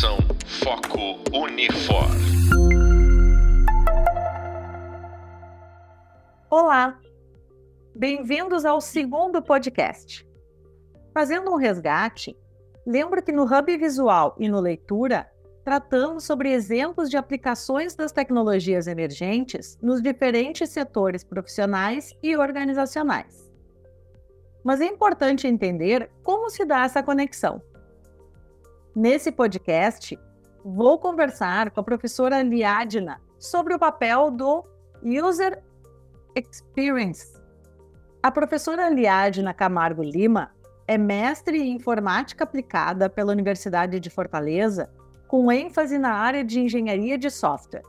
Foco Unifor. Olá, bem-vindos ao segundo podcast. Fazendo um resgate, lembro que no Hub Visual e no Leitura tratamos sobre exemplos de aplicações das tecnologias emergentes nos diferentes setores profissionais e organizacionais. Mas é importante entender como se dá essa conexão. Nesse podcast, vou conversar com a professora Liadna sobre o papel do User Experience. A professora Liadna Camargo Lima é mestre em informática aplicada pela Universidade de Fortaleza, com ênfase na área de engenharia de software.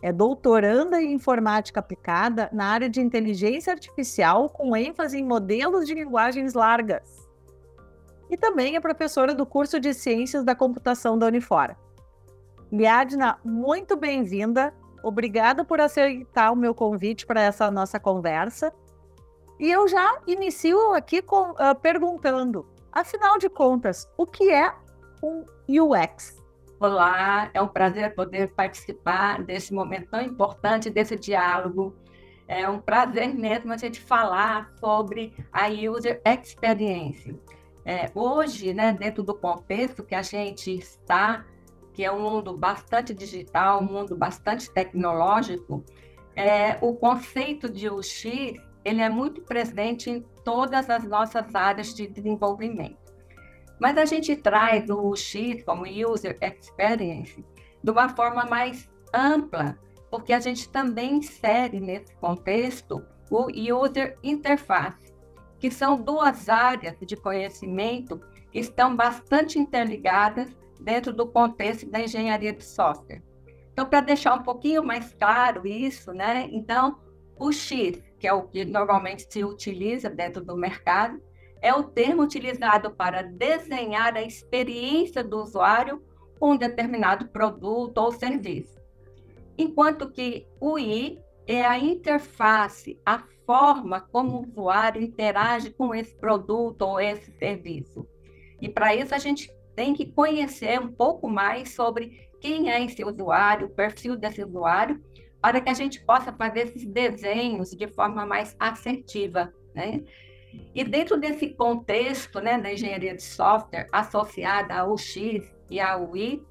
É doutoranda em informática aplicada na área de inteligência artificial, com ênfase em modelos de linguagens largas e também é professora do curso de Ciências da Computação da Unifora. Liadna, muito bem-vinda. Obrigada por aceitar o meu convite para essa nossa conversa. E eu já inicio aqui com, uh, perguntando, afinal de contas, o que é um UX? Olá, é um prazer poder participar desse momento tão importante, desse diálogo. É um prazer mesmo a gente falar sobre a User Experience. É, hoje, né, dentro do contexto que a gente está, que é um mundo bastante digital, um mundo bastante tecnológico, é, o conceito de UX ele é muito presente em todas as nossas áreas de desenvolvimento. Mas a gente traz o UX como User Experience de uma forma mais ampla, porque a gente também insere nesse contexto o User Interface, que são duas áreas de conhecimento que estão bastante interligadas dentro do contexto da engenharia de software. Então, para deixar um pouquinho mais claro isso, né? Então, o X, que é o que normalmente se utiliza dentro do mercado, é o termo utilizado para desenhar a experiência do usuário com um determinado produto ou serviço. Enquanto que o I é a interface, a forma como o usuário interage com esse produto ou esse serviço. E para isso a gente tem que conhecer um pouco mais sobre quem é esse usuário, o perfil desse usuário, para que a gente possa fazer esses desenhos de forma mais assertiva, né? E dentro desse contexto, né, da engenharia de software associada ao X e ao Y,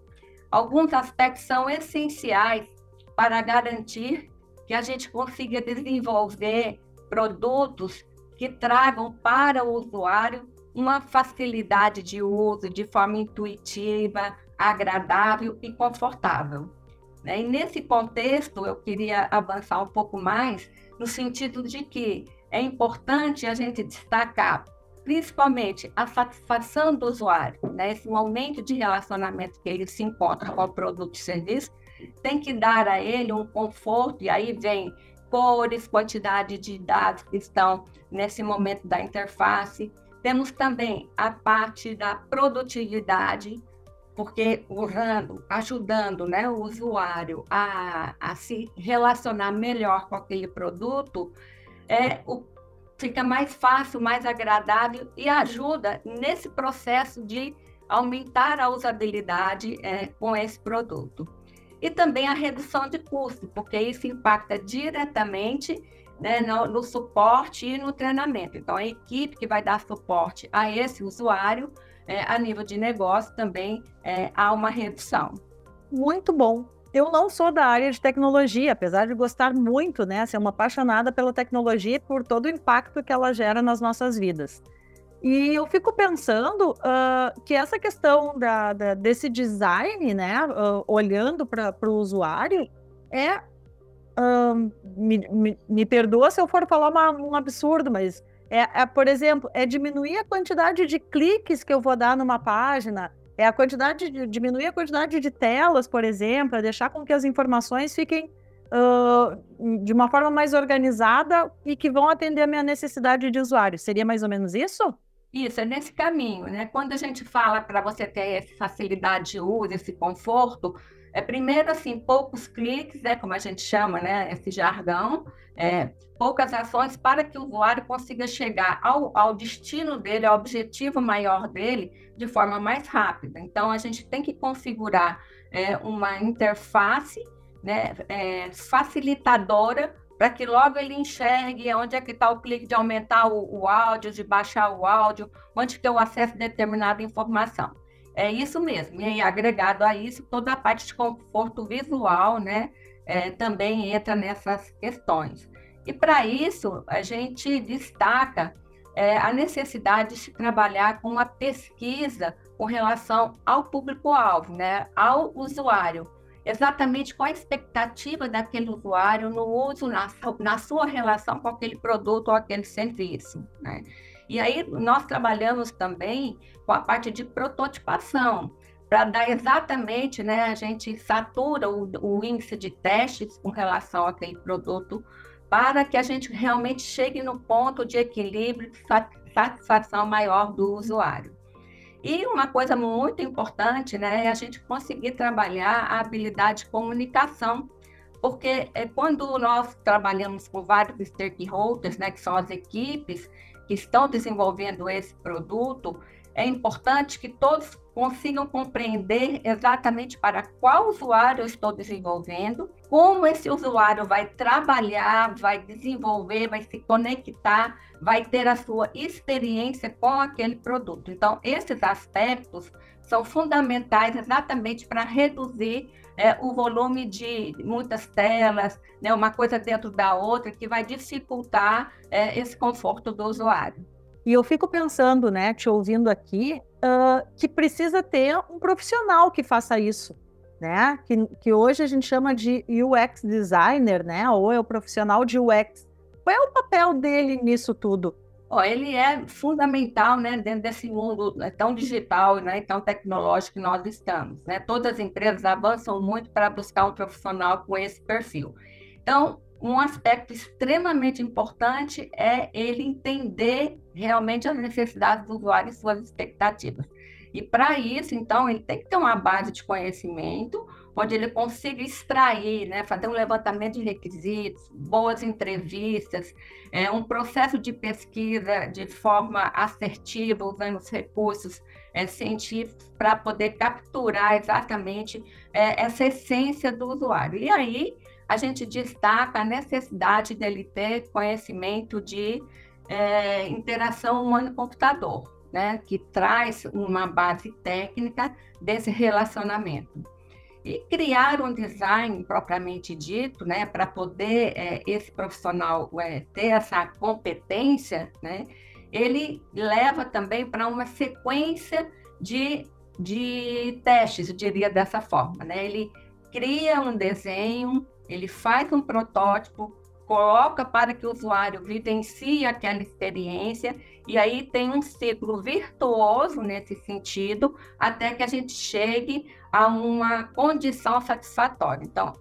alguns aspectos são essenciais para garantir que a gente consiga desenvolver produtos que tragam para o usuário uma facilidade de uso de forma intuitiva, agradável e confortável. Né? E nesse contexto, eu queria avançar um pouco mais no sentido de que é importante a gente destacar principalmente a satisfação do usuário, né? esse momento de relacionamento que ele se encontra com o produto e serviço, tem que dar a ele um conforto, e aí vem cores, quantidade de dados que estão nesse momento da interface. Temos também a parte da produtividade, porque usando, ajudando né, o usuário a, a se relacionar melhor com aquele produto, é, o, fica mais fácil, mais agradável e ajuda nesse processo de aumentar a usabilidade é, com esse produto e também a redução de custo, porque isso impacta diretamente né, no, no, suporte e no treinamento. Então, a equipe que vai dar suporte a esse usuário, é, a nível de negócio, também é, há uma redução. Muito bom. Eu não sou da área de tecnologia, apesar de gostar muito, né, ser uma apaixonada pela tecnologia e por todo o impacto que ela gera nas nossas vidas. E eu fico pensando uh, que essa questão da, da desse design, né, uh, olhando para o usuário, é. Uh, me, me, me, perdoa se eu for falar uma, um absurdo, mas é, é, por exemplo, é diminuir a quantidade de cliques que eu vou dar numa página, é a quantidade de diminuir a quantidade de telas, por exemplo, é deixar com que as informações fiquem uh, de uma forma mais organizada e que vão atender a minha necessidade de usuário. Seria mais ou menos isso? Isso, é nesse caminho, né? Quando a gente fala para você ter essa facilidade de uso, esse conforto, É primeiro assim, poucos cliques, né, como a gente chama, né, esse jargão, é, poucas ações para que o usuário consiga chegar ao, ao destino dele, ao objetivo maior dele, de forma mais rápida. Então, a gente tem que configurar é, uma interface né, é, facilitadora para que logo ele enxergue onde é que está o clique de aumentar o, o, áudio, de baixar o áudio, onde que eu acesso determinada informação. É isso mesmo. E agregado a isso, toda a parte de conforto visual, né, é, também entra nessas questões. E para isso, a gente destaca é, a necessidade de trabalhar com uma pesquisa com relação ao público-alvo, né, ao usuário exatamente qual a expectativa daquele usuário no uso, na, na sua relação com aquele produto ou aquele serviço. Né? E aí nós trabalhamos também com a parte de prototipação, para dar exatamente, né, a gente satura o, o índice de testes com relação àquele produto, para que a gente realmente chegue no ponto de equilíbrio, satisfação maior do usuário. E uma coisa muito importante né, é a gente conseguir trabalhar a habilidade de comunicação, porque é, quando nós trabalhamos com vários stakeholders, né, que são as equipes que estão desenvolvendo esse produto, é importante que todos consigam compreender exatamente para qual usuário eu estou desenvolvendo, como esse usuário vai trabalhar, vai desenvolver, vai se conectar, vai ter a sua experiência com aquele produto. Então, esses aspectos são fundamentais exatamente para reduzir é, o volume de muitas telas, né, uma coisa dentro da outra, que vai dificultar é, esse conforto do usuário. E eu fico pensando, né, te ouvindo aqui, uh, que precisa ter um profissional que faça isso, né? Que, que hoje a gente chama de UX designer, né? Ou é o profissional de UX. Qual é o papel dele nisso tudo? Oh, ele é fundamental, né, dentro desse mundo né, tão digital, né, tão tecnológico que nós estamos, né? Todas as empresas avançam muito para buscar um profissional com esse perfil. Então, um aspecto extremamente importante é ele entender realmente as necessidades do usuário e suas expectativas. E para isso, então, ele tem que ter uma base de conhecimento, onde ele consiga extrair, né, fazer um levantamento de requisitos, boas entrevistas, é, um processo de pesquisa de forma assertiva, usando os recursos é, científicos para poder capturar exatamente é, essa essência do usuário. E aí, a gente destaca a necessidade dele ter conhecimento de é, interação humano-computador, né, que traz uma base técnica desse relacionamento. E criar um design propriamente dito, né, para poder é, esse profissional é, ter essa competência, né, ele leva também para uma sequência de, de testes, eu diria dessa forma. Né? Ele cria um desenho ele faz um protótipo, coloca para que o usuário vivencie aquela experiência e aí tem um ciclo virtuoso nesse sentido até que a gente chegue a uma condição satisfatória. Então,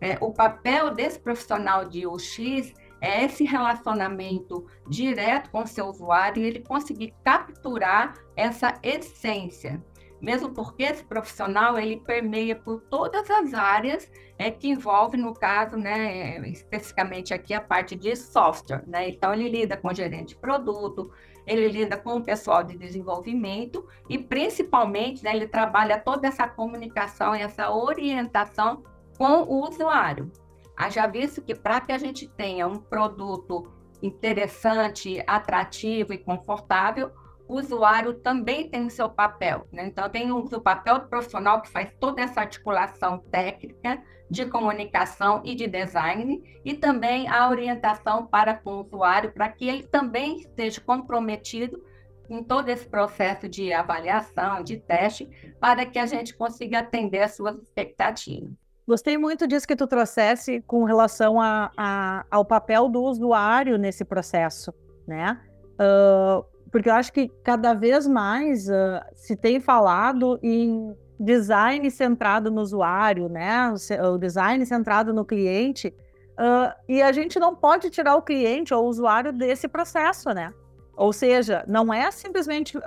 é, o papel desse profissional de UX é esse relacionamento direto com o seu usuário e ele conseguir capturar essa essência mesmo porque esse profissional ele permeia por todas as áreas é, que envolve, no caso, né, especificamente aqui a parte de software. Né? Então, ele lida com gerente de produto, ele lida com o pessoal de desenvolvimento e, principalmente, né, ele trabalha toda essa comunicação essa orientação com o usuário. Haja visto que para que a gente tenha um produto interessante, atrativo e confortável, o usuário também tem o seu papel. Né? Então, tem o seu papel do profissional que faz toda essa articulação técnica de comunicação e de design, e também a orientação para com o usuário, para que ele também esteja comprometido em todo esse processo de avaliação, de teste, para que a gente consiga atender as suas expectativas. Gostei muito disso que tu trouxesse com relação a, a, ao papel do usuário nesse processo, né? Uh, porque eu acho que cada vez mais uh, se tem falado em design centrado no usuário, né? O design centrado no cliente. Uh, e a gente não pode tirar o cliente ou o usuário desse processo, né? Ou seja, não é simplesmente uh,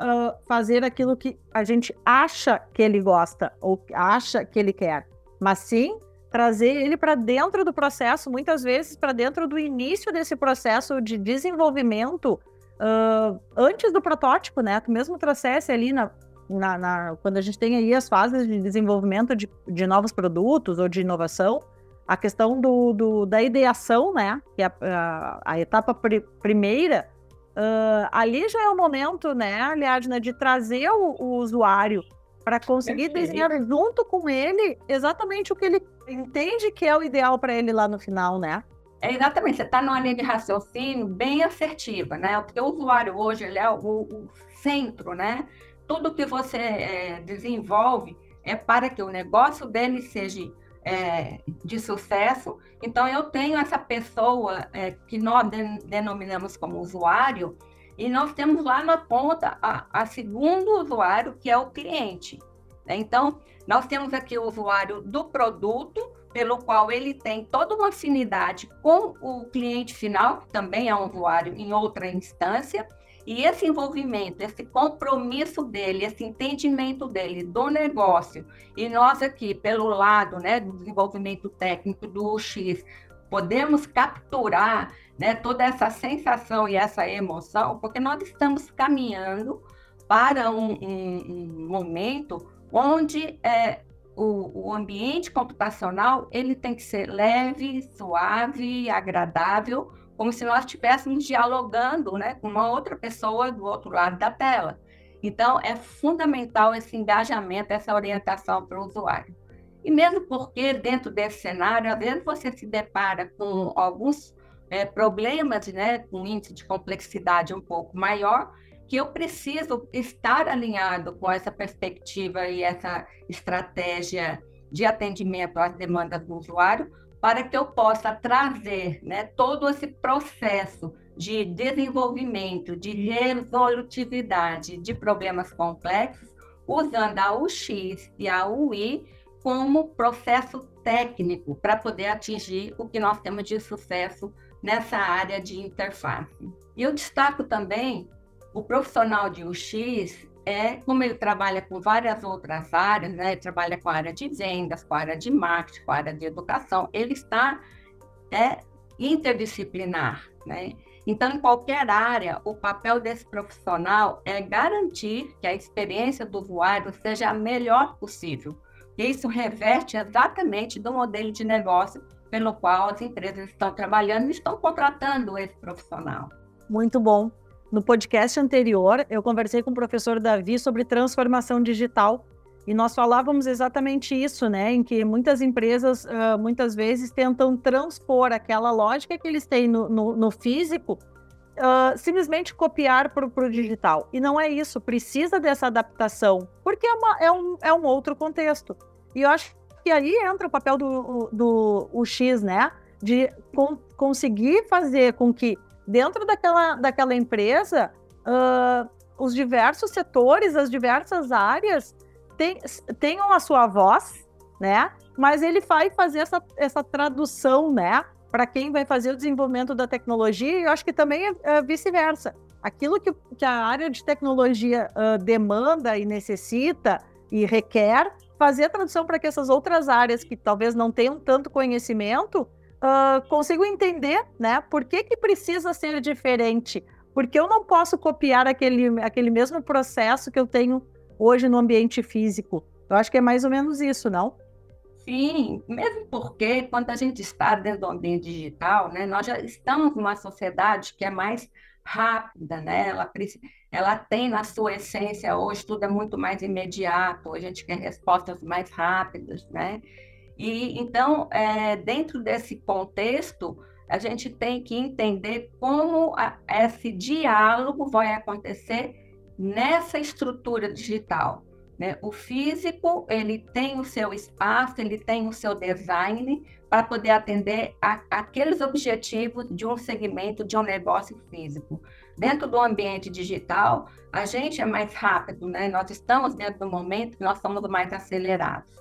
fazer aquilo que a gente acha que ele gosta ou acha que ele quer. mas sim trazer ele para dentro do processo, muitas vezes para dentro do início desse processo de desenvolvimento, uh, antes do protótipo, né? Tu mesmo trouxesse ali na, na, na, quando a gente tem aí as fases de desenvolvimento de, de novos produtos ou de inovação, a questão do, do da ideação, né? Que é a, a, a etapa pr primeira, uh, ali já é o momento, né, Aliadna, de trazer o, o usuário para conseguir Perfeito. desenhar junto com ele exatamente o que ele entende que é o ideal para ele lá no final, né? É exatamente, você está numa linha de raciocínio bem assertiva, né? Porque o usuário hoje ele é o, o centro, né? Tudo que você é, desenvolve é para que o negócio dele seja é, de sucesso. Então, eu tenho essa pessoa é, que nós denominamos como usuário, e nós temos lá na ponta a, a segundo usuário, que é o cliente. Né? Então, nós temos aqui o usuário do produto, pelo qual ele tem toda uma afinidade com o cliente final, que também é um usuário em outra instância, e esse envolvimento, esse compromisso dele, esse entendimento dele do negócio, e nós aqui, pelo lado né, do desenvolvimento técnico do UX, podemos capturar né, toda essa sensação e essa emoção, porque nós estamos caminhando para um, um, um momento onde é, o, o, ambiente computacional ele tem que ser leve, suave, agradável, como se nós estivéssemos dialogando né, com uma outra pessoa do outro lado da tela. Então, é fundamental esse engajamento, essa orientação para o usuário. E mesmo porque, dentro desse cenário, às vezes você se depara com alguns é, problemas, né, com índice de complexidade um pouco maior, que eu preciso estar alinhado com essa perspectiva e essa estratégia de atendimento às demandas do usuário, para que eu possa trazer né, todo esse processo de desenvolvimento, de resolutividade de problemas complexos, usando a UX e a UI como processo técnico para poder atingir o que nós temos de sucesso nessa área de interface. E eu destaco também o profissional de UX é, como ele trabalha com várias outras áreas, né? Ele trabalha com a área de vendas, com a área de marketing, com a área de educação, ele está é, interdisciplinar, né? Então, em qualquer área, o papel desse profissional é garantir que a experiência do usuário seja a melhor possível. E isso reverte exatamente do modelo de negócio pelo qual as empresas estão trabalhando e estão contratando esse profissional. Muito bom. No podcast anterior, eu conversei com o professor Davi sobre transformação digital e nós falávamos exatamente isso, né? Em que muitas empresas, uh, muitas vezes, tentam transpor aquela lógica que eles têm no, no, no físico, uh, simplesmente copiar para o digital. E não é isso, precisa dessa adaptação, porque é, uma, é, um, é um outro contexto. E eu acho que aí entra o papel do, do UX, né? De con conseguir fazer com que, dentro daquela, daquela empresa, uh, os diversos setores, as diversas áreas tenham a sua voz, né? Mas ele vai fazer essa, essa tradução, né? Para quem vai fazer o desenvolvimento da tecnologia, e eu acho que também é, é vice-versa. Aquilo que, que, a área de tecnologia uh, demanda e necessita e requer, fazer a tradução para que essas outras áreas que talvez não tenham tanto conhecimento uh, consigam entender, né? Por que, que precisa ser diferente? Porque eu não posso copiar aquele, aquele mesmo processo que eu tenho hoje no ambiente físico. Eu acho que é mais ou menos isso, não? Sim, mesmo porque quando a gente está dentro do ambiente digital, né, nós já estamos numa sociedade que é mais rápida, né? Ela, ela tem na sua essência hoje tudo é muito mais imediato, a gente quer respostas mais rápidas, né? E então, é, dentro desse contexto, a gente tem que entender como a, esse diálogo vai acontecer nessa estrutura digital. Né? O físico ele tem o seu espaço, ele tem o seu design para poder atender a, aqueles objetivos de um segmento, de um negócio físico. Dentro do ambiente digital, a gente é mais rápido, né? Nós estamos dentro do momento nós somos mais acelerados.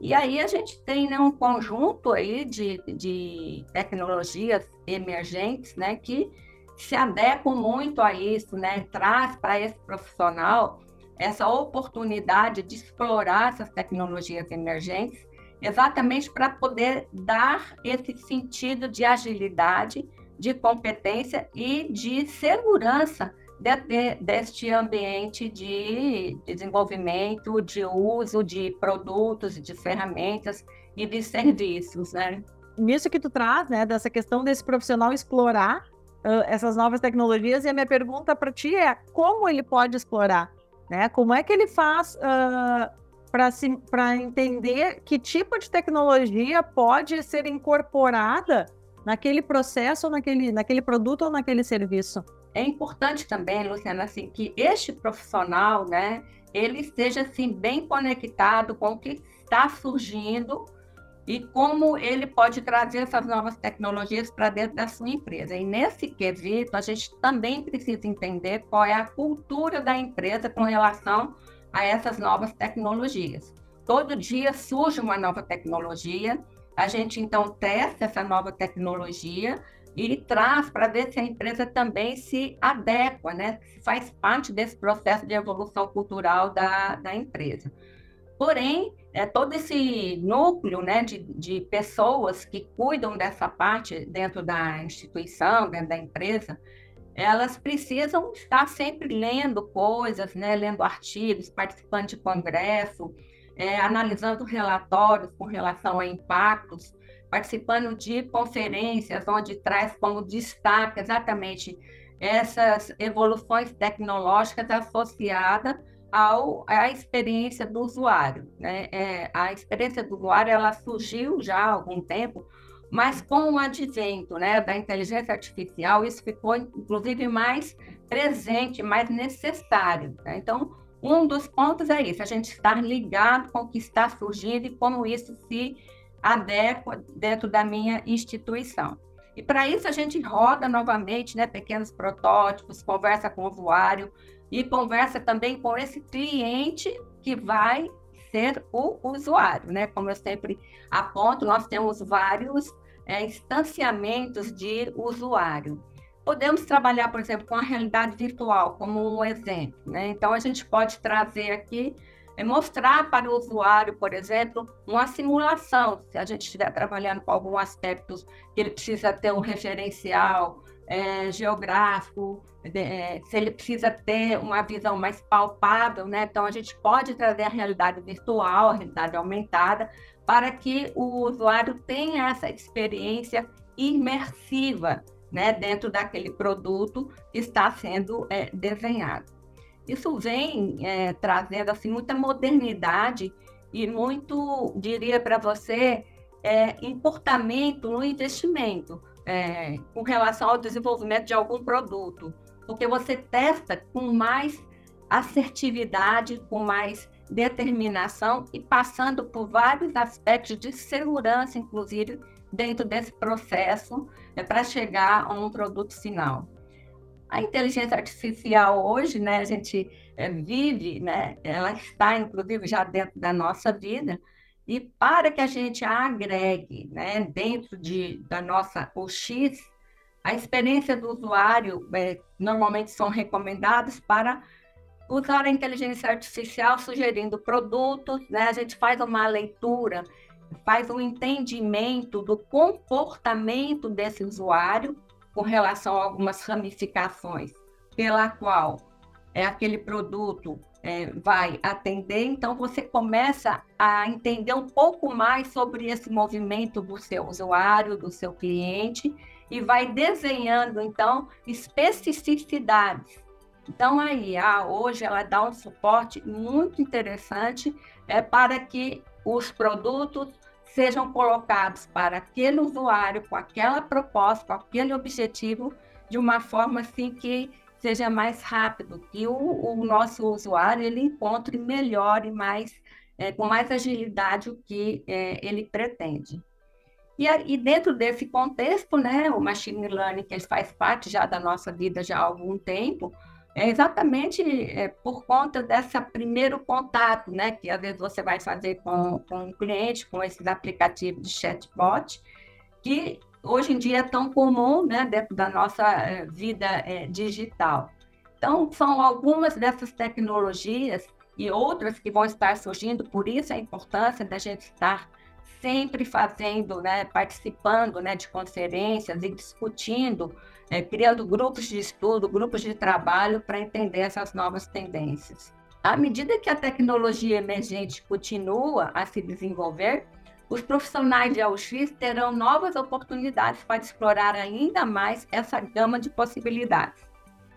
E aí a gente tem né, um conjunto aí de, de tecnologias emergentes, né? Que se adequam muito a isso, né? Traz para esse profissional essa oportunidade de explorar essas tecnologias emergentes exatamente para poder dar esse sentido de agilidade, de competência e de segurança de, de, deste ambiente de desenvolvimento, de uso de produtos, de ferramentas e de serviços, né? Nisso que tu traz, né, dessa questão desse profissional explorar uh, essas novas tecnologias, e a minha pergunta para ti é como ele pode explorar, né? Como é que ele faz uh, para entender que tipo de tecnologia pode ser incorporada naquele processo, naquele, naquele produto ou naquele serviço? É importante também, Luciana, assim, que este profissional, né, ele esteja assim bem conectado com o que está surgindo e como ele pode trazer essas novas tecnologias para dentro da sua empresa. E nesse quesito, a gente também precisa entender qual é a cultura da empresa com relação a essas novas tecnologias. Todo dia surge uma nova tecnologia, a gente então testa essa nova tecnologia e traz para ver se a empresa também se adequa, né? faz parte desse processo de evolução cultural da, da empresa. Porém, é, todo esse núcleo né, de, de pessoas que cuidam dessa parte dentro da instituição, dentro da empresa, elas precisam estar sempre lendo coisas, né, lendo artigos, participando de congresso, é, analisando relatórios com relação a impactos, participando de conferências onde traz como destaque exatamente essas evoluções tecnológicas associadas ao, à experiência do usuário. Né? É, a experiência do usuário ela surgiu já há algum tempo, mas com o advento né, da inteligência artificial, isso ficou, inclusive, mais presente, mais necessário. Né? Então, um dos pontos é isso, a gente estar ligado com o que está surgindo e como isso se adequa dentro da minha instituição. E para isso a gente roda novamente né, pequenos protótipos, conversa com o usuário e conversa também com esse cliente que vai ser o usuário, né? Como eu sempre aponto, nós temos vários é, instanciamentos de usuário. Podemos trabalhar, por exemplo, com a realidade virtual como um exemplo. Né? Então, a gente pode trazer aqui, é, mostrar para o usuário, por exemplo, uma simulação, se a gente estiver trabalhando com algum aspecto que ele precisa ter um referencial é, geográfico, é, se ele precisa ter uma visão mais palpável, né? Então, a gente pode trazer a realidade virtual, a realidade aumentada, para que o usuário tenha essa experiência imersiva né, dentro daquele produto que está sendo é, desenhado. Isso vem é, trazendo assim, muita modernidade e muito, diria para você, é, comportamento no investimento é, com relação ao desenvolvimento de algum produto, porque você testa com mais assertividade, com mais determinação e passando por vários aspectos de segurança, inclusive, dentro desse processo é, para chegar a um produto final. A inteligência artificial hoje, né, a gente é, vive, né, ela está inclusive já dentro da nossa vida, e para que a gente agregue né, dentro de, da nossa OX, a experiência do usuário é, normalmente são recomendados para usar a inteligência artificial sugerindo produtos, né? a gente faz uma leitura faz um entendimento do comportamento desse usuário com relação a algumas ramificações pela qual é aquele produto é, vai atender. Então, você começa a entender um pouco mais sobre esse movimento do seu usuário, do seu cliente, e vai desenhando, então, especificidades. Então, a hoje ela dá um suporte muito interessante é, para que os produtos sejam colocados para aquele usuário, com aquela proposta, com aquele objetivo, de uma forma assim que seja mais rápido, que o, o nosso usuário ele encontre melhor e mais, é, com mais agilidade o que é, ele pretende. E, e, dentro desse contexto, né, o machine learning, que faz parte já da nossa vida já há algum tempo, é exatamente é, por conta desse primeiro contato, né? Que às vezes você vai fazer com, com um cliente, com esses aplicativos de chatbot, que hoje em dia é tão comum, né? Dentro da nossa é, vida é, digital. Então, são algumas dessas tecnologias e outras que vão estar surgindo, por isso a importância da gente estar sempre fazendo, né, participando né, de conferências e discutindo, é, criando grupos de estudo, grupos de trabalho para entender essas novas tendências. À medida que a tecnologia emergente continua a se desenvolver, os profissionais de AUX terão novas oportunidades para explorar ainda mais essa gama de possibilidades.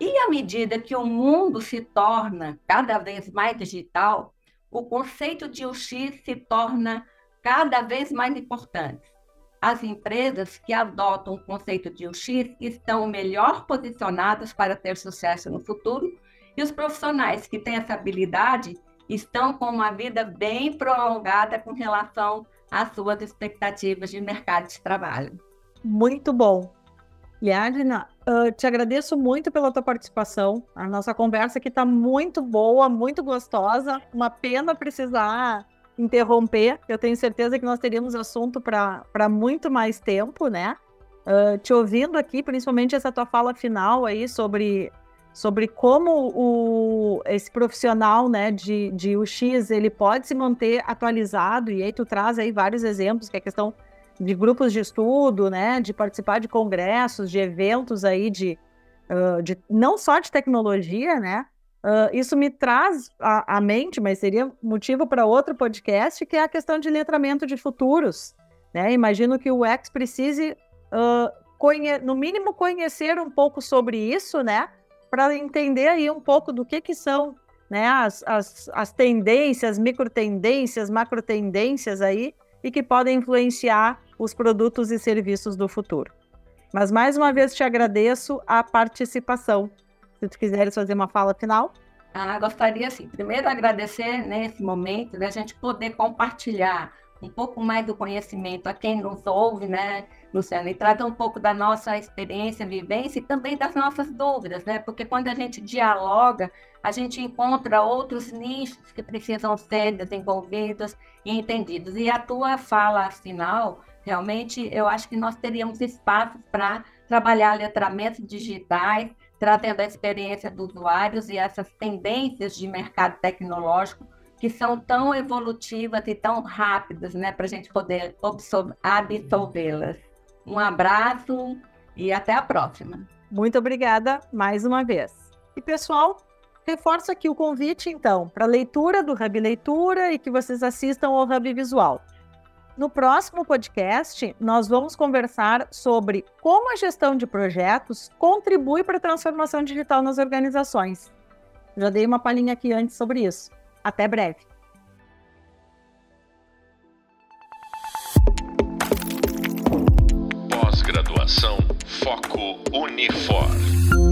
E à medida que o mundo se torna cada vez mais digital, o conceito de UX se torna cada vez mais importante. As empresas que adotam o conceito de UX estão melhor posicionadas para ter sucesso no futuro, e os profissionais que têm essa habilidade estão com uma vida bem prolongada com relação às suas expectativas de mercado de trabalho. Muito bom. Liadna, uh, te agradeço muito pela tua participação. A nossa conversa aqui está muito boa, muito gostosa. Uma pena precisar interromper. Eu tenho certeza que nós teríamos assunto para muito mais tempo, né? Uh, te ouvindo aqui, principalmente essa tua fala final aí sobre, sobre como o, esse profissional né, de, de UX ele pode se manter atualizado, e aí tu traz aí vários exemplos, que é a questão de grupos de estudo, né, de participar de congressos, de eventos aí de, uh, de não só de tecnologia, né, Uh, isso me traz à, mente, mas seria motivo para outro podcast, que é a questão de letramento de futuros. Né? Imagino que o X precise, uh, no mínimo, conhecer um pouco sobre isso, né? Para entender aí um pouco do que, que são né, as, as, as tendências, micro tendências, macro tendências aí, e que podem influenciar os produtos e serviços do futuro. Mas mais uma vez te agradeço a participação. Se tu quiseres fazer uma fala final. Ah, gostaria, assim, primeiro agradecer nesse né, momento da gente poder compartilhar um pouco mais do conhecimento a quem nos ouve, né, Luciana, e trazer um pouco da nossa experiência, vivência e também das nossas dúvidas, né, porque quando a gente dialoga, a gente encontra outros nichos que precisam ser desenvolvidos e entendidos. E a tua fala final, realmente, eu acho que nós teríamos espaço para trabalhar letramentos digitais, trazendo a experiência dos usuários e essas tendências de mercado tecnológico que são tão evolutivas e tão rápidas, né, para a gente poder absorvê-las. Um abraço e até a próxima. Muito obrigada mais uma vez. E pessoal, reforço aqui o convite então para leitura do Hub Leitura e que vocês assistam ao Hub Visual. No próximo podcast, nós vamos conversar sobre como a gestão de projetos contribui para a transformação digital nas organizações. Já dei uma palhinha aqui antes sobre isso. Até breve. Pós-graduação Foco Unifor.